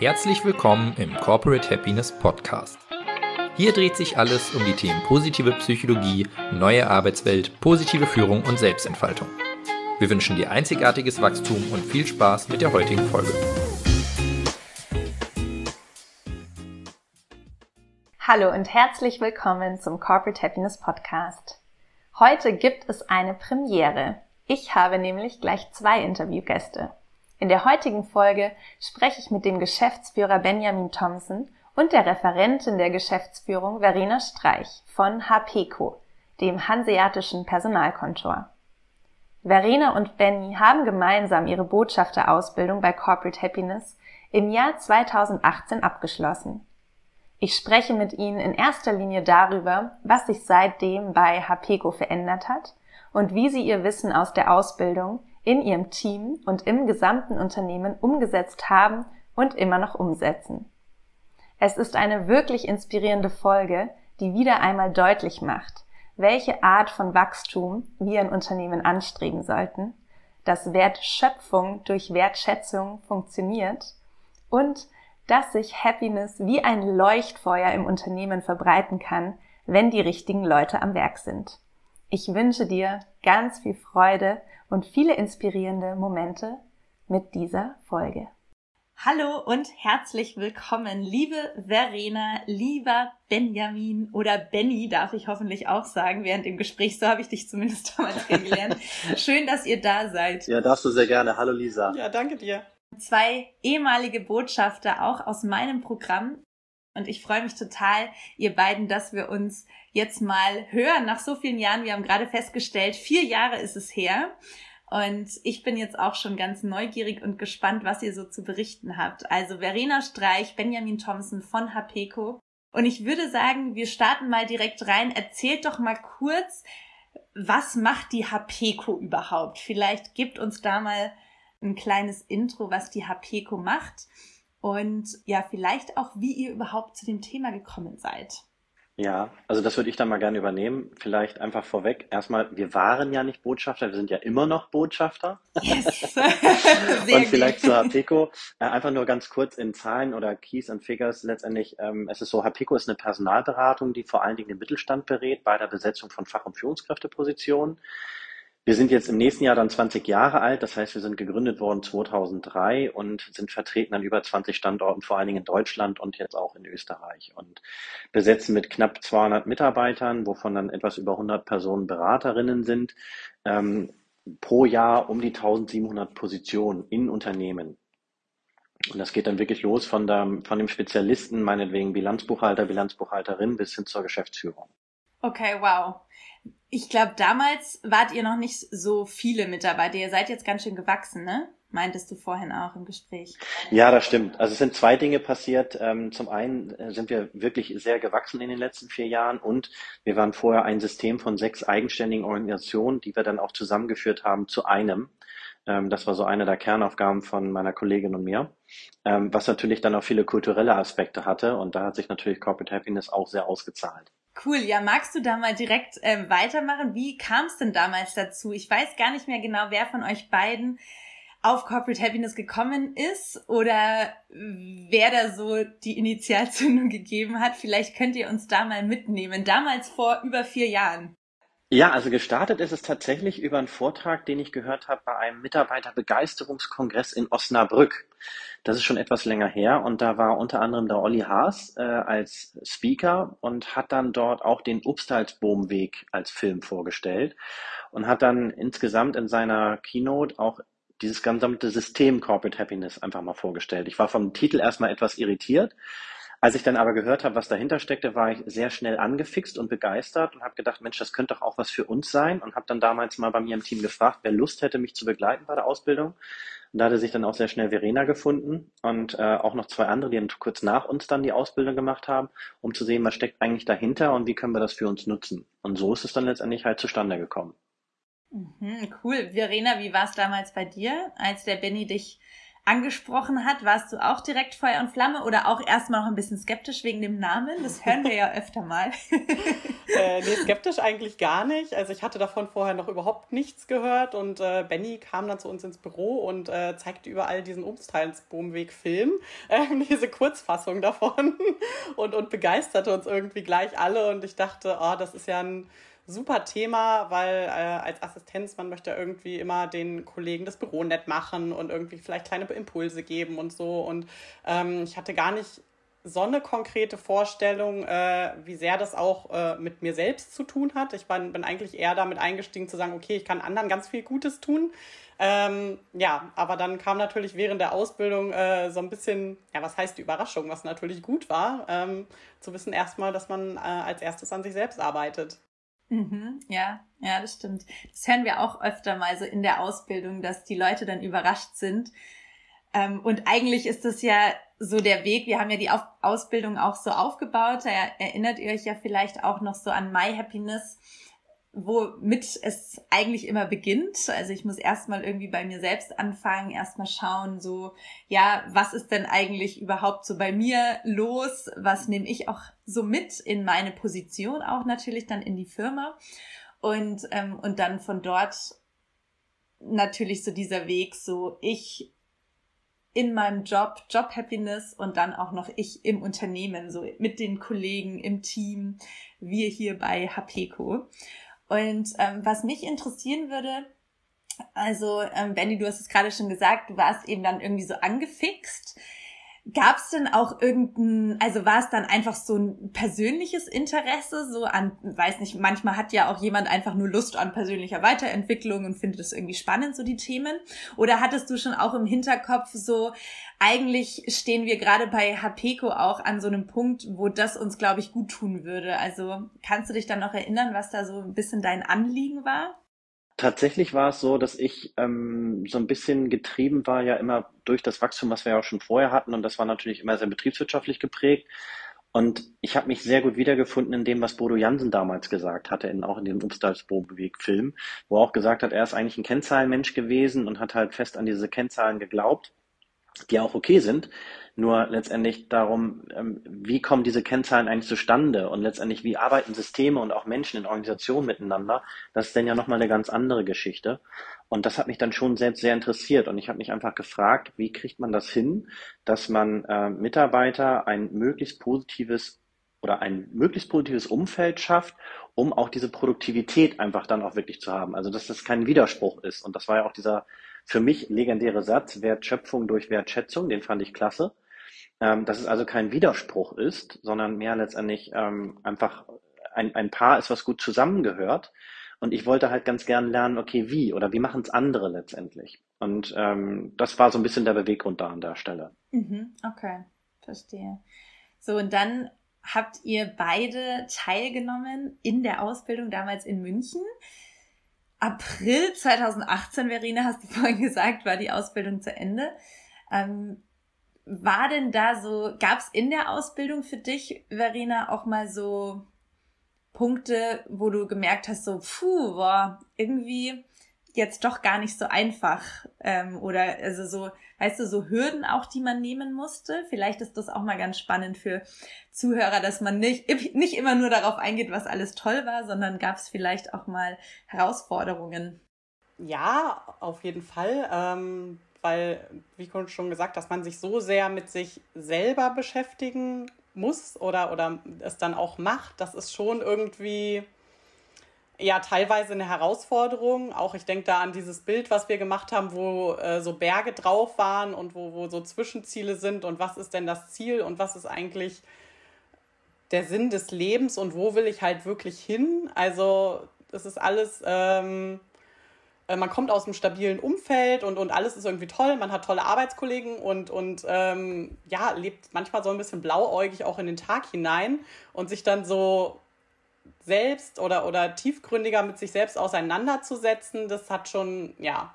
Herzlich willkommen im Corporate Happiness Podcast. Hier dreht sich alles um die Themen positive Psychologie, neue Arbeitswelt, positive Führung und Selbstentfaltung. Wir wünschen dir einzigartiges Wachstum und viel Spaß mit der heutigen Folge. Hallo und herzlich willkommen zum Corporate Happiness Podcast. Heute gibt es eine Premiere. Ich habe nämlich gleich zwei Interviewgäste. In der heutigen Folge spreche ich mit dem Geschäftsführer Benjamin Thompson und der Referentin der Geschäftsführung Verena Streich von HPECO, dem Hanseatischen Personalkontor. Verena und Benny haben gemeinsam ihre Botschafterausbildung bei Corporate Happiness im Jahr 2018 abgeschlossen. Ich spreche mit Ihnen in erster Linie darüber, was sich seitdem bei HPECO verändert hat und wie Sie Ihr Wissen aus der Ausbildung in ihrem Team und im gesamten Unternehmen umgesetzt haben und immer noch umsetzen. Es ist eine wirklich inspirierende Folge, die wieder einmal deutlich macht, welche Art von Wachstum wir in Unternehmen anstreben sollten, dass Wertschöpfung durch Wertschätzung funktioniert und dass sich Happiness wie ein Leuchtfeuer im Unternehmen verbreiten kann, wenn die richtigen Leute am Werk sind. Ich wünsche dir ganz viel Freude und viele inspirierende Momente mit dieser Folge. Hallo und herzlich willkommen, liebe Verena, lieber Benjamin oder Benny darf ich hoffentlich auch sagen während dem Gespräch. So habe ich dich zumindest damals kennengelernt. Schön, dass ihr da seid. Ja, darfst du sehr gerne. Hallo Lisa. Ja, danke dir. Zwei ehemalige Botschafter auch aus meinem Programm. Und ich freue mich total, ihr beiden, dass wir uns jetzt mal hören nach so vielen Jahren. Wir haben gerade festgestellt, vier Jahre ist es her. Und ich bin jetzt auch schon ganz neugierig und gespannt, was ihr so zu berichten habt. Also Verena Streich, Benjamin Thompson von HPECO. Und ich würde sagen, wir starten mal direkt rein. Erzählt doch mal kurz, was macht die HPECO überhaupt? Vielleicht gibt uns da mal ein kleines Intro, was die HPECO macht und ja, vielleicht auch, wie ihr überhaupt zu dem Thema gekommen seid. Ja, also das würde ich dann mal gerne übernehmen. Vielleicht einfach vorweg. Erstmal, wir waren ja nicht Botschafter, wir sind ja immer noch Botschafter. Yes. Und vielleicht zu Hapeco. Äh, einfach nur ganz kurz in Zahlen oder Keys and Figures. Letztendlich, ähm, es ist so, Hapeco ist eine Personalberatung, die vor allen Dingen den Mittelstand berät bei der Besetzung von Fach- und Führungskräftepositionen. Wir sind jetzt im nächsten Jahr dann 20 Jahre alt, das heißt, wir sind gegründet worden 2003 und sind vertreten an über 20 Standorten, vor allen Dingen in Deutschland und jetzt auch in Österreich und besetzen mit knapp 200 Mitarbeitern, wovon dann etwas über 100 Personen Beraterinnen sind, ähm, pro Jahr um die 1700 Positionen in Unternehmen. Und das geht dann wirklich los von, der, von dem Spezialisten, meinetwegen Bilanzbuchhalter, Bilanzbuchhalterin bis hin zur Geschäftsführung. Okay, wow. Ich glaube, damals wart ihr noch nicht so viele Mitarbeiter. Ihr seid jetzt ganz schön gewachsen, ne? Meintest du vorhin auch im Gespräch? Ja, das stimmt. Also es sind zwei Dinge passiert. Ähm, zum einen äh, sind wir wirklich sehr gewachsen in den letzten vier Jahren und wir waren vorher ein System von sechs eigenständigen Organisationen, die wir dann auch zusammengeführt haben zu einem. Ähm, das war so eine der Kernaufgaben von meiner Kollegin und mir, ähm, was natürlich dann auch viele kulturelle Aspekte hatte und da hat sich natürlich Corporate Happiness auch sehr ausgezahlt. Cool, ja, magst du da mal direkt ähm, weitermachen? Wie kam es denn damals dazu? Ich weiß gar nicht mehr genau, wer von euch beiden auf Corporate Happiness gekommen ist oder wer da so die Initialzündung gegeben hat. Vielleicht könnt ihr uns da mal mitnehmen. Damals vor über vier Jahren. Ja, also gestartet ist es tatsächlich über einen Vortrag, den ich gehört habe bei einem Mitarbeiterbegeisterungskongress in Osnabrück. Das ist schon etwas länger her und da war unter anderem der Olli Haas äh, als Speaker und hat dann dort auch den Obstalsboomweg als Film vorgestellt und hat dann insgesamt in seiner Keynote auch dieses gesamte System Corporate Happiness einfach mal vorgestellt. Ich war vom Titel erstmal etwas irritiert, als ich dann aber gehört habe, was dahinter steckte, war ich sehr schnell angefixt und begeistert und habe gedacht, Mensch, das könnte doch auch was für uns sein und habe dann damals mal bei mir im Team gefragt, wer Lust hätte, mich zu begleiten bei der Ausbildung. Und da hatte sich dann auch sehr schnell Verena gefunden und äh, auch noch zwei andere, die dann kurz nach uns dann die Ausbildung gemacht haben, um zu sehen, was steckt eigentlich dahinter und wie können wir das für uns nutzen. Und so ist es dann letztendlich halt zustande gekommen. Mhm, cool. Verena, wie war es damals bei dir, als der Benny dich angesprochen hat, warst du auch direkt Feuer und Flamme oder auch erstmal noch ein bisschen skeptisch wegen dem Namen? Das hören wir ja öfter mal. äh, nee, skeptisch eigentlich gar nicht. Also ich hatte davon vorher noch überhaupt nichts gehört und äh, Benny kam dann zu uns ins Büro und äh, zeigte überall diesen Umsteilsboomweg-Film, äh, diese Kurzfassung davon und, und begeisterte uns irgendwie gleich alle und ich dachte, oh, das ist ja ein super Thema, weil äh, als Assistenz man möchte irgendwie immer den Kollegen das Büro nett machen und irgendwie vielleicht kleine Impulse geben und so. Und ähm, ich hatte gar nicht so eine konkrete Vorstellung, äh, wie sehr das auch äh, mit mir selbst zu tun hat. Ich bin, bin eigentlich eher damit eingestiegen zu sagen, okay, ich kann anderen ganz viel Gutes tun. Ähm, ja, aber dann kam natürlich während der Ausbildung äh, so ein bisschen, ja, was heißt die Überraschung, was natürlich gut war, ähm, zu wissen erstmal, dass man äh, als erstes an sich selbst arbeitet. Mhm, ja, ja, das stimmt. Das hören wir auch öfter mal so in der Ausbildung, dass die Leute dann überrascht sind. Ähm, und eigentlich ist das ja so der Weg. Wir haben ja die Auf Ausbildung auch so aufgebaut. Da erinnert ihr euch ja vielleicht auch noch so an My Happiness womit es eigentlich immer beginnt. Also ich muss erstmal irgendwie bei mir selbst anfangen, erstmal schauen, so, ja, was ist denn eigentlich überhaupt so bei mir los? Was nehme ich auch so mit in meine Position, auch natürlich dann in die Firma? Und, ähm, und dann von dort natürlich so dieser Weg, so ich in meinem Job, Job Happiness und dann auch noch ich im Unternehmen, so mit den Kollegen im Team, wir hier bei HPCO. Und ähm, was mich interessieren würde, also ähm, Benny, du hast es gerade schon gesagt, du warst eben dann irgendwie so angefixt. Gab es denn auch irgendein, also war es dann einfach so ein persönliches Interesse, so an, weiß nicht, manchmal hat ja auch jemand einfach nur Lust an persönlicher Weiterentwicklung und findet es irgendwie spannend, so die Themen? Oder hattest du schon auch im Hinterkopf so, eigentlich stehen wir gerade bei HPCO auch an so einem Punkt, wo das uns, glaube ich, gut tun würde. Also kannst du dich dann noch erinnern, was da so ein bisschen dein Anliegen war? Tatsächlich war es so, dass ich ähm, so ein bisschen getrieben war, ja immer durch das Wachstum, was wir ja auch schon vorher hatten. Und das war natürlich immer sehr betriebswirtschaftlich geprägt. Und ich habe mich sehr gut wiedergefunden in dem, was Bodo Jansen damals gesagt hatte, in, auch in dem Umstalsboweg-Film, wo er auch gesagt hat, er ist eigentlich ein Kennzahlenmensch gewesen und hat halt fest an diese Kennzahlen geglaubt, die auch okay sind. Nur letztendlich darum, ähm, wie kommen diese Kennzahlen eigentlich zustande und letztendlich wie arbeiten Systeme und auch Menschen in Organisationen miteinander, das ist dann ja nochmal eine ganz andere Geschichte. Und das hat mich dann schon selbst sehr interessiert und ich habe mich einfach gefragt, wie kriegt man das hin, dass man äh, Mitarbeiter ein möglichst positives oder ein möglichst positives Umfeld schafft, um auch diese Produktivität einfach dann auch wirklich zu haben. Also dass das kein Widerspruch ist. Und das war ja auch dieser für mich legendäre Satz, Wertschöpfung durch Wertschätzung, den fand ich klasse. Ähm, dass es also kein Widerspruch ist, sondern mehr letztendlich ähm, einfach ein, ein Paar ist, was gut zusammengehört. Und ich wollte halt ganz gern lernen, okay, wie oder wie machen es andere letztendlich. Und ähm, das war so ein bisschen der Beweggrund da an der Stelle. Mhm, okay, verstehe. So, und dann habt ihr beide teilgenommen in der Ausbildung damals in München. April 2018, Verena, hast du vorhin gesagt, war die Ausbildung zu Ende. Ähm, war denn da so, gab es in der Ausbildung für dich, Verena, auch mal so Punkte, wo du gemerkt hast, so, puh, boah, irgendwie jetzt doch gar nicht so einfach. Ähm, oder also so, weißt du, so Hürden auch, die man nehmen musste. Vielleicht ist das auch mal ganz spannend für Zuhörer, dass man nicht, nicht immer nur darauf eingeht, was alles toll war, sondern gab es vielleicht auch mal Herausforderungen. Ja, auf jeden Fall. Ähm, weil, wie schon gesagt, dass man sich so sehr mit sich selber beschäftigen muss oder, oder es dann auch macht, das ist schon irgendwie ja teilweise eine Herausforderung. Auch ich denke da an dieses Bild, was wir gemacht haben, wo äh, so Berge drauf waren und wo, wo so Zwischenziele sind und was ist denn das Ziel und was ist eigentlich der Sinn des Lebens und wo will ich halt wirklich hin. Also das ist alles, ähm, äh, man kommt aus einem stabilen Umfeld und, und alles ist irgendwie toll, man hat tolle Arbeitskollegen und, und ähm, ja, lebt manchmal so ein bisschen blauäugig auch in den Tag hinein und sich dann so selbst oder, oder tiefgründiger mit sich selbst auseinanderzusetzen, das hat schon, ja,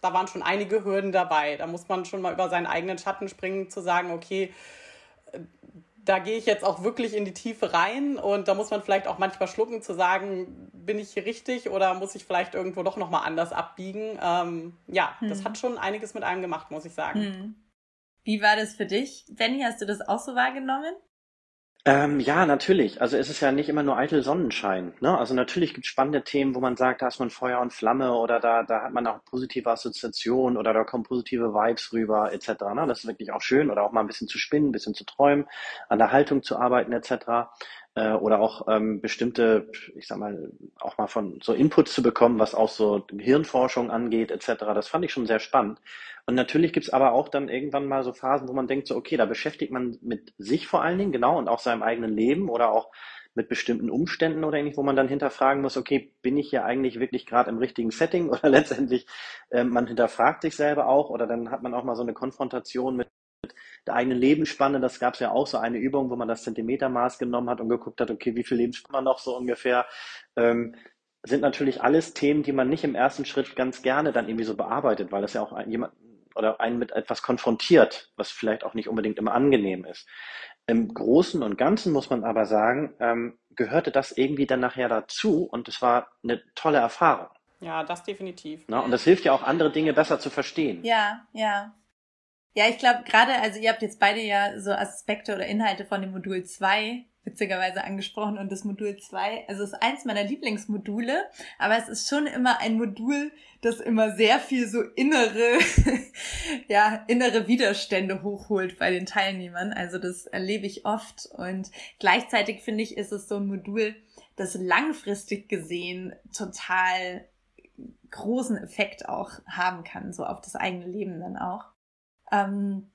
da waren schon einige Hürden dabei. Da muss man schon mal über seinen eigenen Schatten springen, zu sagen, okay, da gehe ich jetzt auch wirklich in die Tiefe rein und da muss man vielleicht auch manchmal schlucken zu sagen, bin ich hier richtig oder muss ich vielleicht irgendwo doch nochmal anders abbiegen. Ähm, ja, hm. das hat schon einiges mit einem gemacht, muss ich sagen. Hm. Wie war das für dich? Benny, hast du das auch so wahrgenommen? Ähm, ja, natürlich. Also es ist ja nicht immer nur eitel Sonnenschein. Ne? Also natürlich gibt es spannende Themen, wo man sagt, da ist man Feuer und Flamme oder da, da hat man auch positive Assoziationen oder da kommen positive Vibes rüber etc. Ne? Das ist wirklich auch schön oder auch mal ein bisschen zu spinnen, ein bisschen zu träumen, an der Haltung zu arbeiten etc äh, oder auch ähm, bestimmte, ich sag mal, auch mal von so Inputs zu bekommen, was auch so Hirnforschung angeht, etc. Das fand ich schon sehr spannend. Und natürlich gibt's aber auch dann irgendwann mal so Phasen, wo man denkt, so, okay, da beschäftigt man mit sich vor allen Dingen, genau, und auch seinem eigenen Leben oder auch mit bestimmten Umständen oder ähnlich, wo man dann hinterfragen muss, okay, bin ich hier eigentlich wirklich gerade im richtigen Setting oder letztendlich äh, man hinterfragt sich selber auch oder dann hat man auch mal so eine Konfrontation mit der eigenen Lebensspanne, das gab es ja auch so eine Übung, wo man das Zentimetermaß genommen hat und geguckt hat, okay, wie viel Lebensspanne noch so ungefähr, ähm, sind natürlich alles Themen, die man nicht im ersten Schritt ganz gerne dann irgendwie so bearbeitet, weil das ja auch jemand oder einen mit etwas konfrontiert, was vielleicht auch nicht unbedingt immer angenehm ist. Im Großen und Ganzen muss man aber sagen, ähm, gehörte das irgendwie dann nachher dazu und es war eine tolle Erfahrung. Ja, das definitiv. Na, und das hilft ja auch, andere Dinge besser zu verstehen. Ja, ja. Ja, ich glaube gerade, also ihr habt jetzt beide ja so Aspekte oder Inhalte von dem Modul 2 witzigerweise angesprochen und das Modul 2, also ist eins meiner Lieblingsmodule, aber es ist schon immer ein Modul, das immer sehr viel so innere, ja, innere Widerstände hochholt bei den Teilnehmern. Also das erlebe ich oft und gleichzeitig finde ich, ist es so ein Modul, das langfristig gesehen total großen Effekt auch haben kann, so auf das eigene Leben dann auch. Ähm,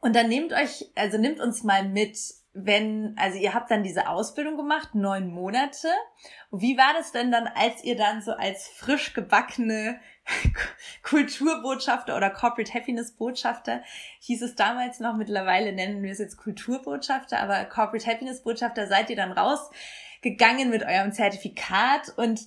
und dann nehmt euch, also nehmt uns mal mit, wenn, also ihr habt dann diese Ausbildung gemacht, neun Monate. wie war das denn dann, als ihr dann so als frisch gebackene Kulturbotschafter oder Corporate Happiness Botschafter, hieß es damals noch, mittlerweile nennen wir es jetzt Kulturbotschafter, aber Corporate Happiness Botschafter seid ihr dann rausgegangen mit eurem Zertifikat und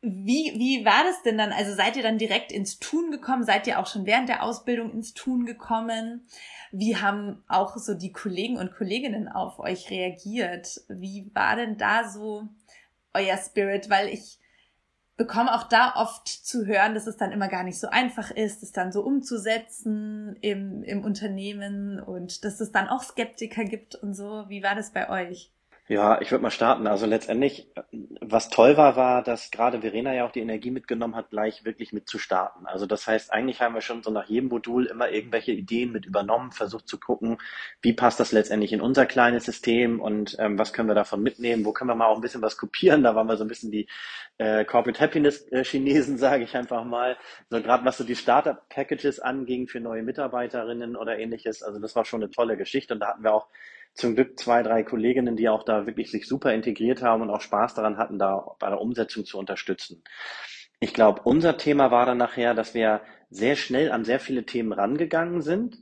wie, wie war das denn dann? Also seid ihr dann direkt ins Tun gekommen? Seid ihr auch schon während der Ausbildung ins Tun gekommen? Wie haben auch so die Kollegen und Kolleginnen auf euch reagiert? Wie war denn da so euer Spirit? Weil ich bekomme auch da oft zu hören, dass es dann immer gar nicht so einfach ist, es dann so umzusetzen im, im Unternehmen und dass es dann auch Skeptiker gibt und so. Wie war das bei euch? Ja, ich würde mal starten. Also letztendlich, was toll war, war, dass gerade Verena ja auch die Energie mitgenommen hat, gleich wirklich mit zu starten. Also das heißt, eigentlich haben wir schon so nach jedem Modul immer irgendwelche Ideen mit übernommen, versucht zu gucken, wie passt das letztendlich in unser kleines System und ähm, was können wir davon mitnehmen, wo können wir mal auch ein bisschen was kopieren. Da waren wir so ein bisschen die äh, Corporate Happiness äh, Chinesen, sage ich einfach mal. So gerade was so die Startup Packages anging für neue Mitarbeiterinnen oder ähnliches. Also das war schon eine tolle Geschichte und da hatten wir auch zum Glück zwei, drei Kolleginnen, die auch da wirklich sich super integriert haben und auch Spaß daran hatten, da bei der Umsetzung zu unterstützen. Ich glaube, unser Thema war dann nachher, dass wir sehr schnell an sehr viele Themen rangegangen sind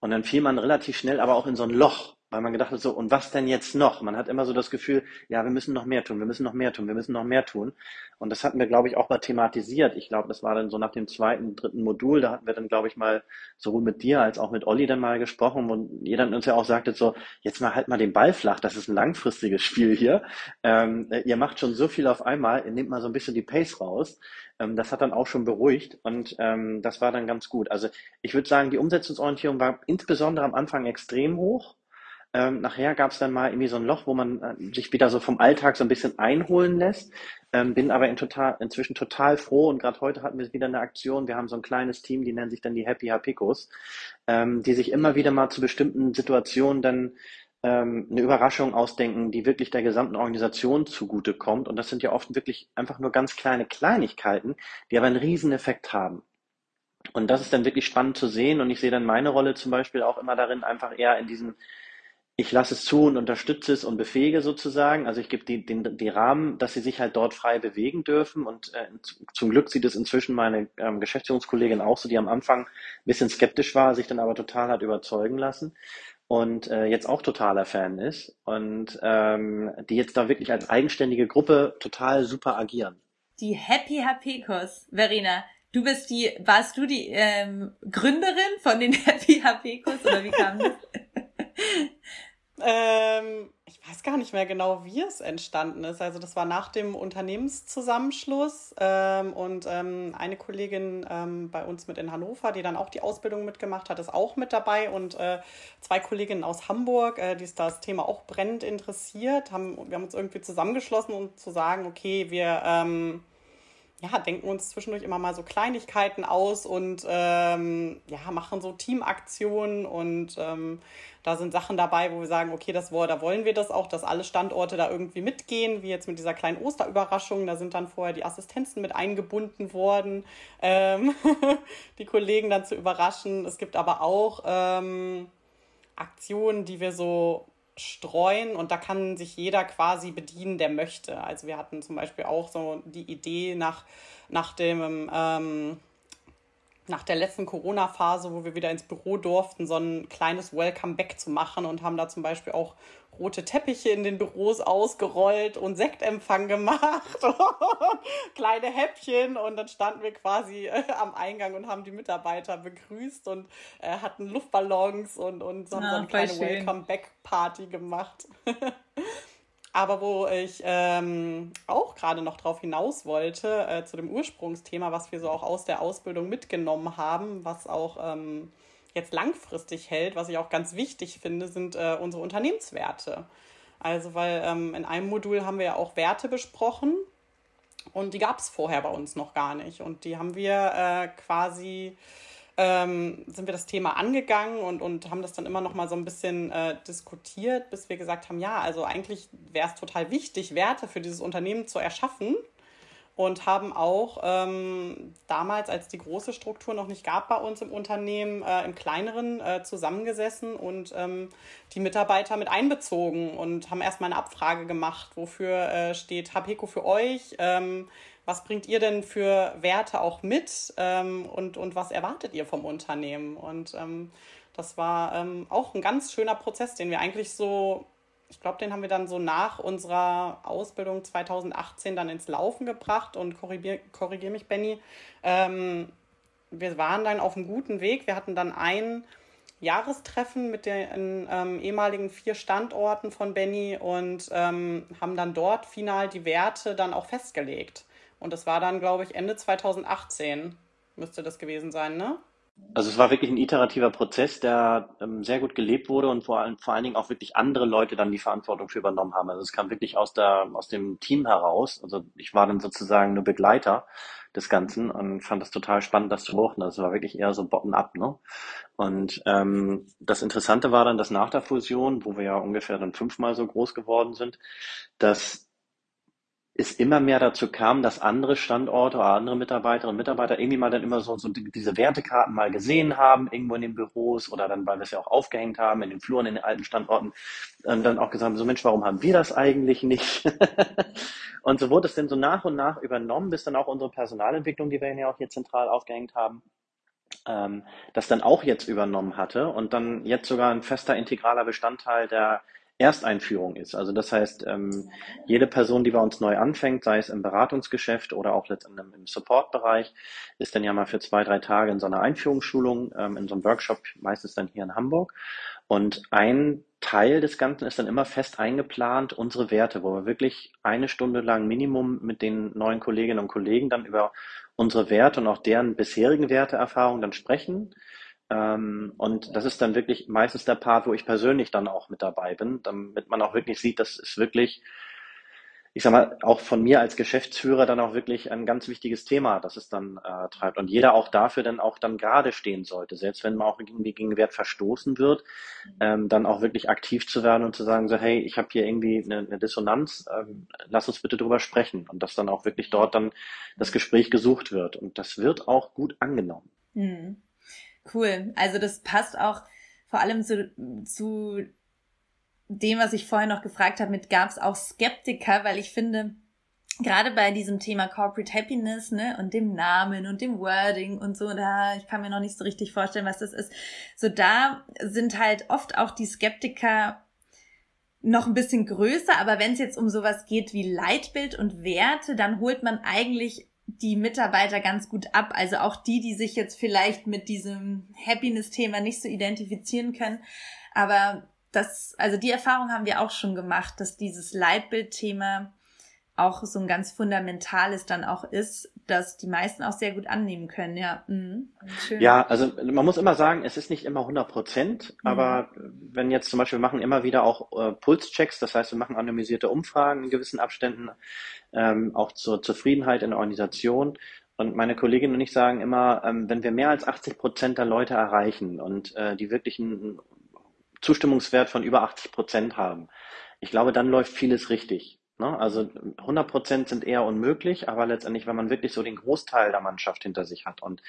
und dann fiel man relativ schnell aber auch in so ein Loch weil man gedacht hat so, und was denn jetzt noch? Man hat immer so das Gefühl, ja, wir müssen noch mehr tun, wir müssen noch mehr tun, wir müssen noch mehr tun. Und das hatten wir, glaube ich, auch mal thematisiert. Ich glaube, das war dann so nach dem zweiten, dritten Modul, da hatten wir dann, glaube ich, mal sowohl mit dir als auch mit Olli dann mal gesprochen, wo jeder uns ja auch sagte so, jetzt mal halt mal den Ball flach, das ist ein langfristiges Spiel hier. Ähm, ihr macht schon so viel auf einmal, ihr nehmt mal so ein bisschen die Pace raus. Ähm, das hat dann auch schon beruhigt und ähm, das war dann ganz gut. Also ich würde sagen, die Umsetzungsorientierung war insbesondere am Anfang extrem hoch. Ähm, nachher gab es dann mal irgendwie so ein Loch, wo man äh, sich wieder so vom Alltag so ein bisschen einholen lässt. Ähm, bin aber in total, inzwischen total froh und gerade heute hatten wir wieder eine Aktion. Wir haben so ein kleines Team, die nennen sich dann die Happy Hapikos, ähm, die sich immer wieder mal zu bestimmten Situationen dann ähm, eine Überraschung ausdenken, die wirklich der gesamten Organisation zugutekommt. Und das sind ja oft wirklich einfach nur ganz kleine Kleinigkeiten, die aber einen riesen Effekt haben. Und das ist dann wirklich spannend zu sehen. Und ich sehe dann meine Rolle zum Beispiel auch immer darin, einfach eher in diesem ich lasse es zu und unterstütze es und befähige sozusagen. Also ich gebe die, den, die Rahmen, dass sie sich halt dort frei bewegen dürfen. Und äh, zum Glück sieht es inzwischen meine ähm, Geschäftsführungskollegin auch so, die am Anfang ein bisschen skeptisch war, sich dann aber total hat überzeugen lassen und äh, jetzt auch totaler Fan ist und ähm, die jetzt da wirklich als eigenständige Gruppe total super agieren. Die Happy Hapekos, Verena. Du bist die, warst du die ähm, Gründerin von den Happy Hapekos oder wie kam das? Ähm, ich weiß gar nicht mehr genau, wie es entstanden ist. Also das war nach dem Unternehmenszusammenschluss ähm, und ähm, eine Kollegin ähm, bei uns mit in Hannover, die dann auch die Ausbildung mitgemacht hat, ist auch mit dabei und äh, zwei Kolleginnen aus Hamburg, äh, die ist das Thema auch brennend interessiert, haben wir haben uns irgendwie zusammengeschlossen, um zu sagen, okay, wir ähm, ja, denken uns zwischendurch immer mal so Kleinigkeiten aus und ähm, ja, machen so Teamaktionen und ähm, da sind Sachen dabei, wo wir sagen, okay, das, da wollen wir das auch, dass alle Standorte da irgendwie mitgehen, wie jetzt mit dieser kleinen Osterüberraschung. Da sind dann vorher die Assistenzen mit eingebunden worden, ähm, die Kollegen dann zu überraschen. Es gibt aber auch ähm, Aktionen, die wir so streuen und da kann sich jeder quasi bedienen, der möchte. Also wir hatten zum Beispiel auch so die Idee nach, nach dem ähm, nach der letzten Corona-Phase, wo wir wieder ins Büro durften, so ein kleines Welcome Back zu machen und haben da zum Beispiel auch rote Teppiche in den Büros ausgerollt und Sektempfang gemacht, kleine Häppchen und dann standen wir quasi äh, am Eingang und haben die Mitarbeiter begrüßt und äh, hatten Luftballons und, und so, ah, so eine kleine Welcome Back Party gemacht. Aber wo ich ähm, auch gerade noch drauf hinaus wollte, äh, zu dem Ursprungsthema, was wir so auch aus der Ausbildung mitgenommen haben, was auch ähm, jetzt langfristig hält, was ich auch ganz wichtig finde, sind äh, unsere Unternehmenswerte. Also, weil ähm, in einem Modul haben wir ja auch Werte besprochen und die gab es vorher bei uns noch gar nicht. Und die haben wir äh, quasi ähm, sind wir das Thema angegangen und, und haben das dann immer noch mal so ein bisschen äh, diskutiert, bis wir gesagt haben, ja, also eigentlich wäre es total wichtig, Werte für dieses Unternehmen zu erschaffen und haben auch ähm, damals, als die große Struktur noch nicht gab bei uns im Unternehmen, äh, im kleineren äh, zusammengesessen und ähm, die Mitarbeiter mit einbezogen und haben erstmal eine Abfrage gemacht, wofür äh, steht HPECO für euch, ähm, was bringt ihr denn für Werte auch mit ähm, und, und was erwartet ihr vom Unternehmen? Und ähm, das war ähm, auch ein ganz schöner Prozess, den wir eigentlich so, ich glaube, den haben wir dann so nach unserer Ausbildung 2018 dann ins Laufen gebracht und korrigiere korrigier mich, Benny. Ähm, wir waren dann auf einem guten Weg. Wir hatten dann ein Jahrestreffen mit den ähm, ehemaligen vier Standorten von Benny und ähm, haben dann dort final die Werte dann auch festgelegt. Und das war dann, glaube ich, Ende 2018 müsste das gewesen sein, ne? Also es war wirklich ein iterativer Prozess, der ähm, sehr gut gelebt wurde und vor, allem, vor allen Dingen auch wirklich andere Leute dann die Verantwortung für übernommen haben. Also es kam wirklich aus, der, aus dem Team heraus. Also ich war dann sozusagen nur Begleiter des Ganzen und fand das total spannend, das zu beobachten. Das war wirklich eher so bottom-up. Ne? Und ähm, das Interessante war dann, dass nach der Fusion, wo wir ja ungefähr dann fünfmal so groß geworden sind, dass es immer mehr dazu kam, dass andere Standorte oder andere Mitarbeiterinnen und Mitarbeiter irgendwie mal dann immer so, so diese Wertekarten mal gesehen haben, irgendwo in den Büros oder dann, weil wir es ja auch aufgehängt haben, in den Fluren, in den alten Standorten, und dann auch gesagt haben, so Mensch, warum haben wir das eigentlich nicht? und so wurde es dann so nach und nach übernommen, bis dann auch unsere Personalentwicklung, die wir ja auch hier zentral aufgehängt haben, ähm, das dann auch jetzt übernommen hatte und dann jetzt sogar ein fester integraler Bestandteil der Ersteinführung ist. Also das heißt, ähm, jede Person, die bei uns neu anfängt, sei es im Beratungsgeschäft oder auch letztendlich im Support-Bereich, ist dann ja mal für zwei, drei Tage in so einer Einführungsschulung, ähm, in so einem Workshop, meistens dann hier in Hamburg. Und ein Teil des Ganzen ist dann immer fest eingeplant, unsere Werte, wo wir wirklich eine Stunde lang Minimum mit den neuen Kolleginnen und Kollegen dann über unsere Werte und auch deren bisherigen Werteerfahrungen dann sprechen ähm, und das ist dann wirklich meistens der Part, wo ich persönlich dann auch mit dabei bin, damit man auch wirklich sieht, das ist wirklich, ich sag mal, auch von mir als Geschäftsführer dann auch wirklich ein ganz wichtiges Thema, das es dann äh, treibt. Und jeder auch dafür dann auch dann gerade stehen sollte, selbst wenn man auch irgendwie gegen Wert verstoßen wird, ähm, dann auch wirklich aktiv zu werden und zu sagen, so, hey, ich habe hier irgendwie eine, eine Dissonanz, ähm, lass uns bitte drüber sprechen. Und dass dann auch wirklich dort dann das Gespräch gesucht wird. Und das wird auch gut angenommen. Mhm. Cool. Also das passt auch vor allem zu, zu dem, was ich vorher noch gefragt habe, mit gab es auch Skeptiker, weil ich finde, gerade bei diesem Thema Corporate Happiness, ne, und dem Namen und dem Wording und so, da, ich kann mir noch nicht so richtig vorstellen, was das ist. So da sind halt oft auch die Skeptiker noch ein bisschen größer, aber wenn es jetzt um sowas geht wie Leitbild und Werte, dann holt man eigentlich die Mitarbeiter ganz gut ab. Also auch die, die sich jetzt vielleicht mit diesem Happiness-Thema nicht so identifizieren können. Aber das, also die Erfahrung haben wir auch schon gemacht, dass dieses Leitbildthema auch so ein ganz fundamentales dann auch ist, dass die meisten auch sehr gut annehmen können, ja. Mhm. Schön. Ja, also man muss immer sagen, es ist nicht immer 100 Prozent, mhm. aber wenn jetzt zum Beispiel, wir machen immer wieder auch äh, Pulschecks, das heißt, wir machen anonymisierte Umfragen in gewissen Abständen, ähm, auch zur Zufriedenheit in der Organisation. Und meine Kollegin und ich sagen immer, ähm, wenn wir mehr als 80 Prozent der Leute erreichen und äh, die wirklich einen Zustimmungswert von über 80 Prozent haben, ich glaube, dann läuft vieles richtig. Ne? Also 100 Prozent sind eher unmöglich, aber letztendlich, wenn man wirklich so den Großteil der Mannschaft hinter sich hat und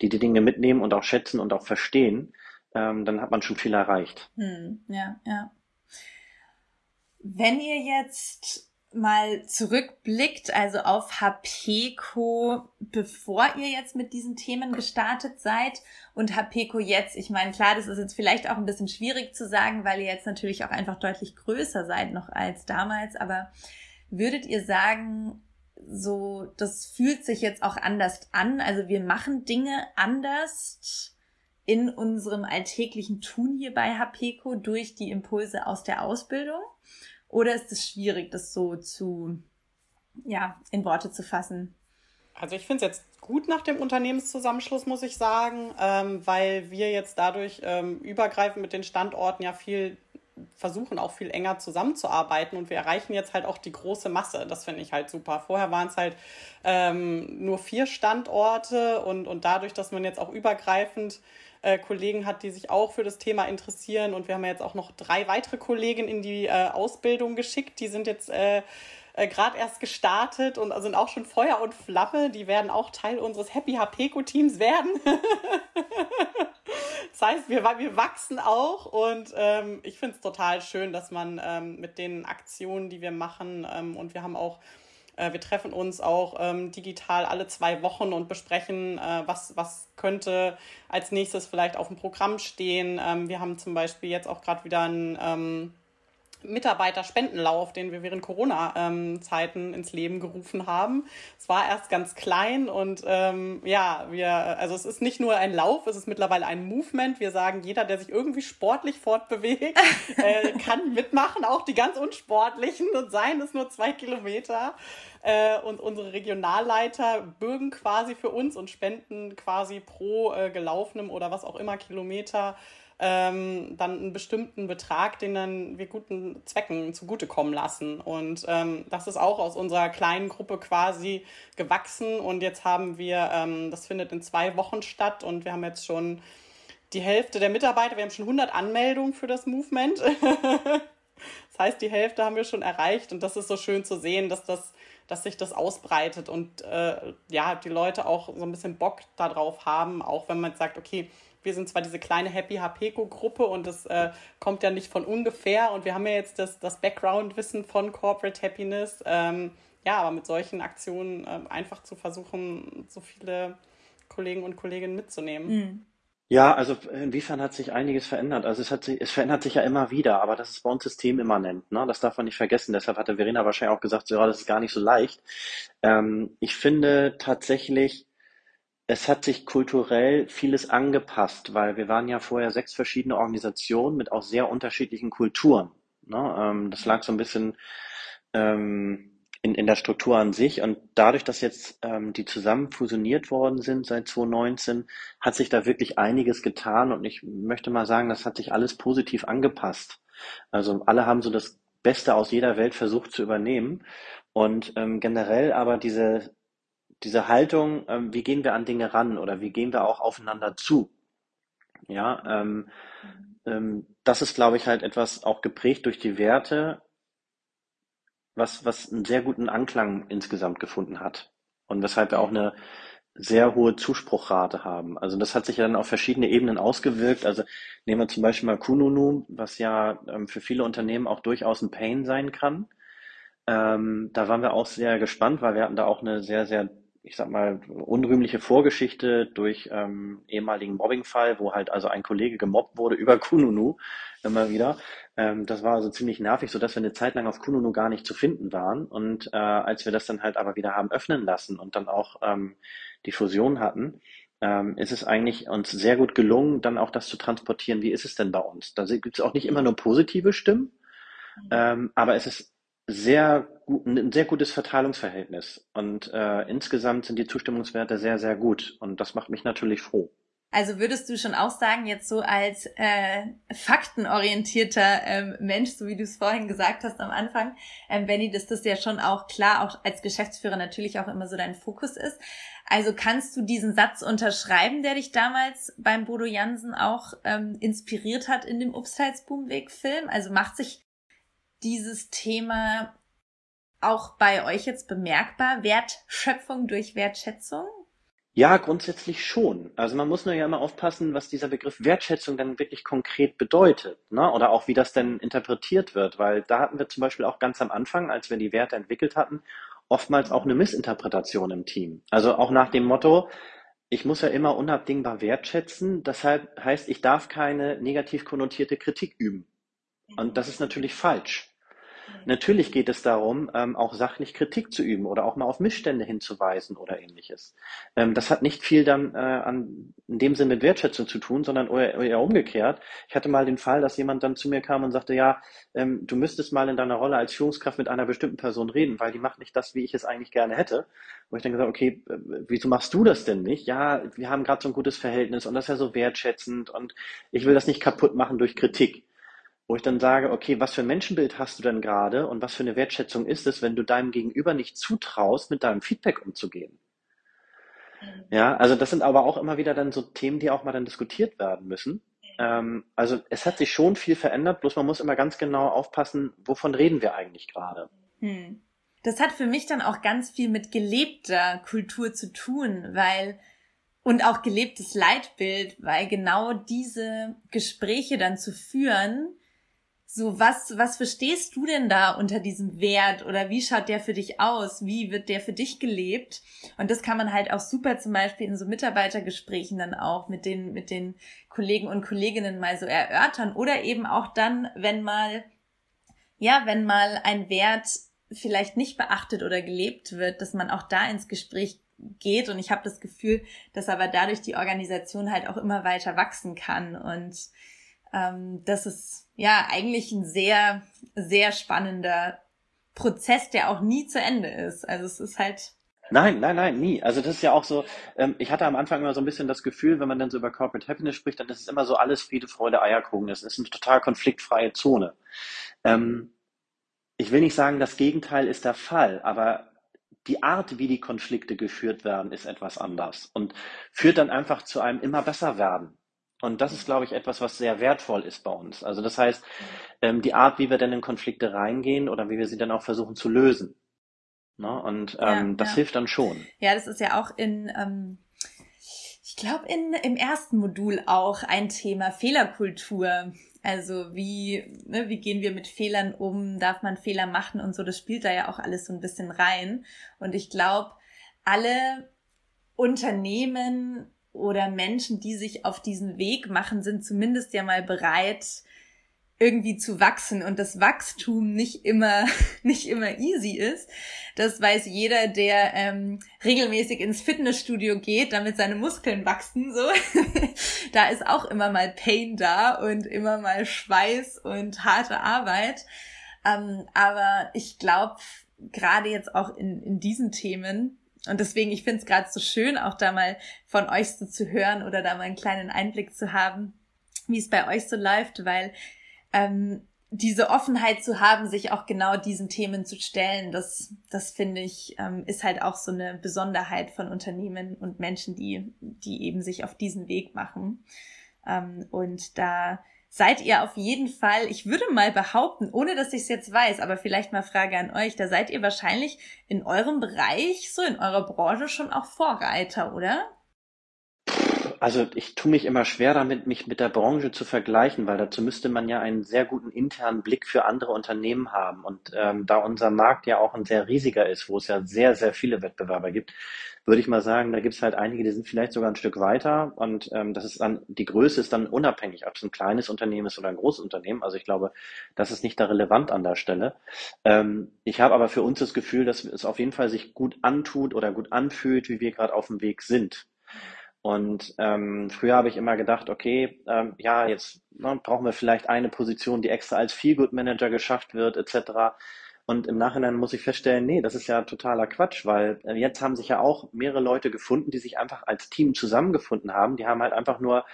die die Dinge mitnehmen und auch schätzen und auch verstehen, ähm, dann hat man schon viel erreicht. Hm, ja, ja. Wenn ihr jetzt mal zurückblickt, also auf HPco, bevor ihr jetzt mit diesen Themen gestartet seid und HPco jetzt, ich meine, klar, das ist jetzt vielleicht auch ein bisschen schwierig zu sagen, weil ihr jetzt natürlich auch einfach deutlich größer seid noch als damals, aber würdet ihr sagen, so, das fühlt sich jetzt auch anders an, also wir machen Dinge anders in unserem alltäglichen Tun hier bei HPco durch die Impulse aus der Ausbildung? Oder ist es schwierig, das so zu, ja, in Worte zu fassen? Also ich finde es jetzt gut nach dem Unternehmenszusammenschluss, muss ich sagen, ähm, weil wir jetzt dadurch ähm, übergreifend mit den Standorten ja viel versuchen auch viel enger zusammenzuarbeiten und wir erreichen jetzt halt auch die große Masse. Das finde ich halt super. Vorher waren es halt ähm, nur vier Standorte und, und dadurch, dass man jetzt auch übergreifend äh, Kollegen hat, die sich auch für das Thema interessieren. Und wir haben ja jetzt auch noch drei weitere Kollegen in die äh, Ausbildung geschickt. Die sind jetzt äh, äh, gerade erst gestartet und sind auch schon Feuer und Flamme. Die werden auch Teil unseres Happy Hapeco-Teams werden. das heißt, wir, wir wachsen auch und ähm, ich finde es total schön, dass man ähm, mit den Aktionen, die wir machen, ähm, und wir haben auch wir treffen uns auch ähm, digital alle zwei Wochen und besprechen, äh, was, was könnte als nächstes vielleicht auf dem Programm stehen. Ähm, wir haben zum Beispiel jetzt auch gerade wieder ein ähm, Mitarbeiterspendenlauf, den wir während Corona-Zeiten ins Leben gerufen haben. Es war erst ganz klein und ähm, ja, wir, also es ist nicht nur ein Lauf, es ist mittlerweile ein Movement. Wir sagen, jeder, der sich irgendwie sportlich fortbewegt, äh, kann mitmachen, auch die ganz unsportlichen und seien es nur zwei Kilometer. Äh, und unsere Regionalleiter bürgen quasi für uns und spenden quasi pro äh, gelaufenem oder was auch immer Kilometer ähm, dann einen bestimmten Betrag, den dann wir guten Zwecken zugutekommen lassen. Und ähm, das ist auch aus unserer kleinen Gruppe quasi gewachsen. Und jetzt haben wir, ähm, das findet in zwei Wochen statt und wir haben jetzt schon die Hälfte der Mitarbeiter, wir haben schon 100 Anmeldungen für das Movement. das heißt, die Hälfte haben wir schon erreicht und das ist so schön zu sehen, dass das dass sich das ausbreitet und äh, ja, die Leute auch so ein bisschen Bock darauf haben, auch wenn man sagt, okay, wir sind zwar diese kleine Happy Hapeco-Gruppe und das äh, kommt ja nicht von ungefähr und wir haben ja jetzt das, das Background-Wissen von Corporate Happiness. Ähm, ja, aber mit solchen Aktionen äh, einfach zu versuchen, so viele Kollegen und Kolleginnen mitzunehmen. Mhm. Ja, also inwiefern hat sich einiges verändert? Also es hat sich, es verändert sich ja immer wieder, aber das ist bei uns systemimmanent, ne? Das darf man nicht vergessen. Deshalb hatte Verena wahrscheinlich auch gesagt, so, ja, das ist gar nicht so leicht. Ähm, ich finde tatsächlich, es hat sich kulturell vieles angepasst, weil wir waren ja vorher sechs verschiedene Organisationen mit auch sehr unterschiedlichen Kulturen. Ne? Ähm, das lag so ein bisschen ähm, in, in der Struktur an sich. Und dadurch, dass jetzt ähm, die zusammen fusioniert worden sind seit 2019, hat sich da wirklich einiges getan. Und ich möchte mal sagen, das hat sich alles positiv angepasst. Also alle haben so das Beste aus jeder Welt versucht zu übernehmen. Und ähm, generell aber diese diese Haltung, ähm, wie gehen wir an Dinge ran oder wie gehen wir auch aufeinander zu? Ja, ähm, ähm, das ist, glaube ich, halt etwas auch geprägt durch die Werte, was, was einen sehr guten Anklang insgesamt gefunden hat. Und weshalb wir auch eine sehr hohe Zuspruchrate haben. Also das hat sich ja dann auf verschiedene Ebenen ausgewirkt. Also nehmen wir zum Beispiel mal Kununu, was ja ähm, für viele Unternehmen auch durchaus ein Pain sein kann. Ähm, da waren wir auch sehr gespannt, weil wir hatten da auch eine sehr, sehr ich sag mal, unrühmliche Vorgeschichte durch ähm, ehemaligen Mobbingfall, wo halt also ein Kollege gemobbt wurde über Kununu immer wieder. Ähm, das war also ziemlich nervig, so dass wir eine Zeit lang auf Kununu gar nicht zu finden waren. Und äh, als wir das dann halt aber wieder haben öffnen lassen und dann auch ähm, die Fusion hatten, ähm, ist es eigentlich uns sehr gut gelungen, dann auch das zu transportieren, wie ist es denn bei uns? Da gibt es auch nicht immer nur positive Stimmen, mhm. ähm, aber es ist sehr ein sehr gutes Verteilungsverhältnis. Und äh, insgesamt sind die Zustimmungswerte sehr, sehr gut. Und das macht mich natürlich froh. Also würdest du schon auch sagen, jetzt so als äh, faktenorientierter ähm, Mensch, so wie du es vorhin gesagt hast am Anfang, ähm, Benny, dass das ja schon auch klar, auch als Geschäftsführer natürlich auch immer so dein Fokus ist. Also kannst du diesen Satz unterschreiben, der dich damals beim Bodo Jansen auch ähm, inspiriert hat in dem Upsides-Boomweg-Film? Also macht sich dieses Thema auch bei euch jetzt bemerkbar? Wertschöpfung durch Wertschätzung? Ja, grundsätzlich schon. Also man muss nur ja immer aufpassen, was dieser Begriff Wertschätzung dann wirklich konkret bedeutet, ne? Oder auch wie das denn interpretiert wird, weil da hatten wir zum Beispiel auch ganz am Anfang, als wir die Werte entwickelt hatten, oftmals auch eine Missinterpretation im Team. Also auch nach dem Motto, ich muss ja immer unabdingbar wertschätzen, deshalb heißt, ich darf keine negativ konnotierte Kritik üben. Und das ist natürlich falsch. Natürlich geht es darum, ähm, auch sachlich Kritik zu üben oder auch mal auf Missstände hinzuweisen oder ähnliches. Ähm, das hat nicht viel dann äh, an, in dem Sinne mit Wertschätzung zu tun, sondern eher, umgekehrt. Ich hatte mal den Fall, dass jemand dann zu mir kam und sagte, ja, ähm, du müsstest mal in deiner Rolle als Führungskraft mit einer bestimmten Person reden, weil die macht nicht das, wie ich es eigentlich gerne hätte. Wo ich dann gesagt, okay, wieso machst du das denn nicht? Ja, wir haben gerade so ein gutes Verhältnis und das ist ja so wertschätzend und ich will das nicht kaputt machen durch Kritik wo ich dann sage, okay, was für ein Menschenbild hast du denn gerade und was für eine Wertschätzung ist es, wenn du deinem Gegenüber nicht zutraust, mit deinem Feedback umzugehen? Mhm. Ja, also das sind aber auch immer wieder dann so Themen, die auch mal dann diskutiert werden müssen. Ähm, also es hat sich schon viel verändert, bloß man muss immer ganz genau aufpassen, wovon reden wir eigentlich gerade. Hm. Das hat für mich dann auch ganz viel mit gelebter Kultur zu tun, weil und auch gelebtes Leitbild, weil genau diese Gespräche dann zu führen, so, was, was verstehst du denn da unter diesem Wert oder wie schaut der für dich aus? Wie wird der für dich gelebt? Und das kann man halt auch super zum Beispiel in so Mitarbeitergesprächen dann auch mit den, mit den Kollegen und Kolleginnen mal so erörtern oder eben auch dann, wenn mal, ja, wenn mal ein Wert vielleicht nicht beachtet oder gelebt wird, dass man auch da ins Gespräch geht. Und ich habe das Gefühl, dass aber dadurch die Organisation halt auch immer weiter wachsen kann und ähm, das ist ja eigentlich ein sehr, sehr spannender Prozess, der auch nie zu Ende ist. Also es ist halt Nein, nein, nein, nie. Also das ist ja auch so, ähm, ich hatte am Anfang immer so ein bisschen das Gefühl, wenn man dann so über Corporate Happiness spricht, dann ist es immer so alles Friede, Freude, Eierkuchen. Das ist eine total konfliktfreie Zone. Ähm, ich will nicht sagen, das Gegenteil ist der Fall, aber die Art, wie die Konflikte geführt werden, ist etwas anders und führt dann einfach zu einem immer besser werden. Und das ist, glaube ich, etwas, was sehr wertvoll ist bei uns. Also das heißt, ähm, die Art, wie wir denn in Konflikte reingehen oder wie wir sie dann auch versuchen zu lösen. Ne? Und ähm, ja, das ja. hilft dann schon. Ja, das ist ja auch in, ähm, ich glaube, in im ersten Modul auch ein Thema Fehlerkultur. Also wie, ne, wie gehen wir mit Fehlern um? Darf man Fehler machen und so? Das spielt da ja auch alles so ein bisschen rein. Und ich glaube, alle Unternehmen oder Menschen, die sich auf diesen Weg machen, sind zumindest ja mal bereit, irgendwie zu wachsen und das Wachstum nicht immer nicht immer easy ist. Das weiß jeder, der ähm, regelmäßig ins Fitnessstudio geht, damit seine Muskeln wachsen. So, da ist auch immer mal Pain da und immer mal Schweiß und harte Arbeit. Ähm, aber ich glaube, gerade jetzt auch in, in diesen Themen und deswegen, ich finde es gerade so schön, auch da mal von euch so zu hören oder da mal einen kleinen Einblick zu haben, wie es bei euch so läuft, weil ähm, diese Offenheit zu haben, sich auch genau diesen Themen zu stellen, das, das finde ich, ähm, ist halt auch so eine Besonderheit von Unternehmen und Menschen, die, die eben sich auf diesen Weg machen. Ähm, und da seid ihr auf jeden Fall, ich würde mal behaupten, ohne dass ich es jetzt weiß, aber vielleicht mal Frage an euch, da seid ihr wahrscheinlich in eurem Bereich, so in eurer Branche schon auch Vorreiter, oder? Also ich tue mich immer schwer damit, mich mit der Branche zu vergleichen, weil dazu müsste man ja einen sehr guten internen Blick für andere Unternehmen haben. Und ähm, da unser Markt ja auch ein sehr riesiger ist, wo es ja sehr, sehr viele Wettbewerber gibt, würde ich mal sagen, da gibt es halt einige, die sind vielleicht sogar ein Stück weiter und ähm, das ist dann, die Größe ist dann unabhängig, ob es ein kleines Unternehmen ist oder ein großes Unternehmen. Also ich glaube, das ist nicht da relevant an der Stelle. Ähm, ich habe aber für uns das Gefühl, dass es auf jeden Fall sich gut antut oder gut anfühlt, wie wir gerade auf dem Weg sind. Und ähm, früher habe ich immer gedacht, okay, ähm, ja, jetzt ne, brauchen wir vielleicht eine Position, die extra als Feelgood Manager geschafft wird, etc. Und im Nachhinein muss ich feststellen, nee, das ist ja totaler Quatsch, weil äh, jetzt haben sich ja auch mehrere Leute gefunden, die sich einfach als Team zusammengefunden haben. Die haben halt einfach nur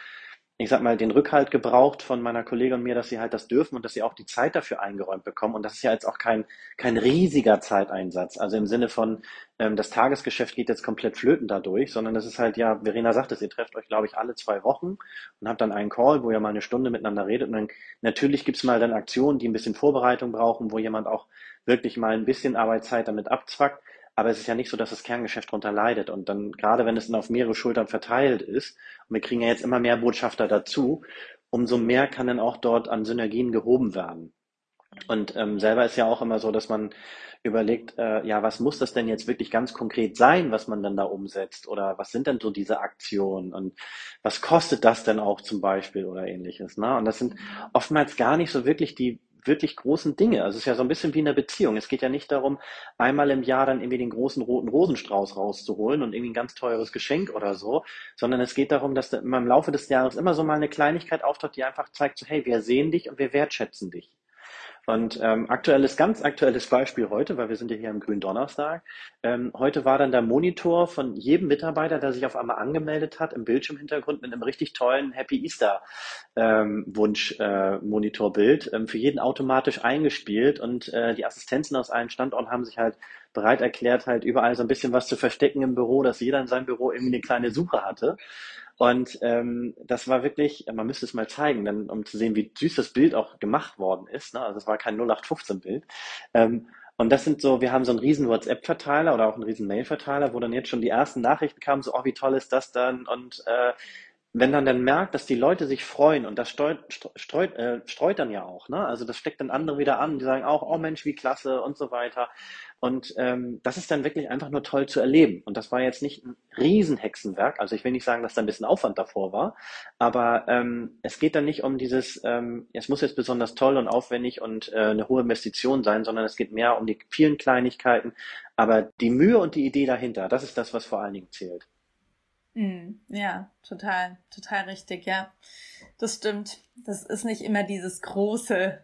ich sag mal, den Rückhalt gebraucht von meiner Kollegin und mir, dass sie halt das dürfen und dass sie auch die Zeit dafür eingeräumt bekommen. Und das ist ja jetzt auch kein, kein riesiger Zeiteinsatz. Also im Sinne von, ähm, das Tagesgeschäft geht jetzt komplett flöten dadurch, sondern das ist halt, ja, Verena sagt es, ihr trefft euch, glaube ich, alle zwei Wochen und habt dann einen Call, wo ihr mal eine Stunde miteinander redet. Und dann natürlich gibt's mal dann Aktionen, die ein bisschen Vorbereitung brauchen, wo jemand auch wirklich mal ein bisschen Arbeitszeit damit abzwackt. Aber es ist ja nicht so, dass das Kerngeschäft darunter leidet. Und dann, gerade wenn es dann auf mehrere Schultern verteilt ist, und wir kriegen ja jetzt immer mehr Botschafter dazu, umso mehr kann dann auch dort an Synergien gehoben werden. Und ähm, selber ist ja auch immer so, dass man überlegt, äh, ja, was muss das denn jetzt wirklich ganz konkret sein, was man dann da umsetzt? Oder was sind denn so diese Aktionen? Und was kostet das denn auch zum Beispiel oder ähnliches? Ne? Und das sind oftmals gar nicht so wirklich die wirklich großen Dinge. Also es ist ja so ein bisschen wie in einer Beziehung. Es geht ja nicht darum, einmal im Jahr dann irgendwie den großen roten Rosenstrauß rauszuholen und irgendwie ein ganz teures Geschenk oder so, sondern es geht darum, dass im Laufe des Jahres immer so mal eine Kleinigkeit auftaucht, die einfach zeigt, so hey, wir sehen dich und wir wertschätzen dich. Und ähm, aktuelles, ganz aktuelles Beispiel heute, weil wir sind ja hier am Grünen Donnerstag. Ähm, heute war dann der Monitor von jedem Mitarbeiter, der sich auf einmal angemeldet hat, im Bildschirmhintergrund mit einem richtig tollen Happy Easter ähm, Wunsch äh, ähm, für jeden automatisch eingespielt und äh, die Assistenzen aus allen Standorten haben sich halt bereit erklärt, halt überall so ein bisschen was zu verstecken im Büro, dass jeder in seinem Büro irgendwie eine kleine Suche hatte. Und ähm, das war wirklich, man müsste es mal zeigen, dann, um zu sehen, wie süß das Bild auch gemacht worden ist. Ne? Also es war kein 0815-Bild. Ähm, und das sind so, wir haben so einen riesen WhatsApp-Verteiler oder auch einen riesen Mail-Verteiler, wo dann jetzt schon die ersten Nachrichten kamen, so, oh, wie toll ist das dann? Und äh, wenn dann dann merkt, dass die Leute sich freuen und das streut, streut, äh, streut dann ja auch, ne? Also das steckt dann andere wieder an, die sagen auch, oh Mensch, wie klasse und so weiter. Und ähm, das ist dann wirklich einfach nur toll zu erleben. Und das war jetzt nicht ein Riesenhexenwerk. Also ich will nicht sagen, dass da ein bisschen Aufwand davor war, aber ähm, es geht dann nicht um dieses, ähm, es muss jetzt besonders toll und aufwendig und äh, eine hohe Investition sein, sondern es geht mehr um die vielen Kleinigkeiten. Aber die Mühe und die Idee dahinter, das ist das, was vor allen Dingen zählt. Mm, ja, total, total richtig, ja. Das stimmt. Das ist nicht immer dieses große,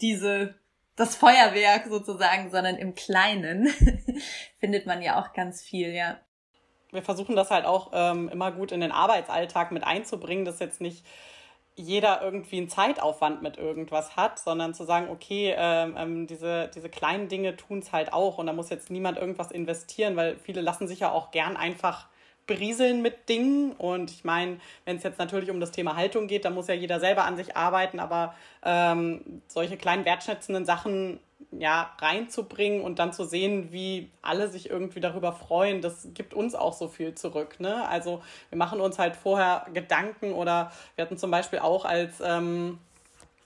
diese das Feuerwerk sozusagen, sondern im Kleinen findet man ja auch ganz viel, ja. Wir versuchen das halt auch ähm, immer gut in den Arbeitsalltag mit einzubringen, dass jetzt nicht jeder irgendwie einen Zeitaufwand mit irgendwas hat, sondern zu sagen, okay, ähm, ähm diese, diese kleinen Dinge tun es halt auch und da muss jetzt niemand irgendwas investieren, weil viele lassen sich ja auch gern einfach berieseln mit Dingen. Und ich meine, wenn es jetzt natürlich um das Thema Haltung geht, dann muss ja jeder selber an sich arbeiten, aber ähm, solche kleinen wertschätzenden Sachen ja reinzubringen und dann zu sehen, wie alle sich irgendwie darüber freuen, das gibt uns auch so viel zurück. Ne? Also wir machen uns halt vorher Gedanken oder wir hatten zum Beispiel auch als ähm,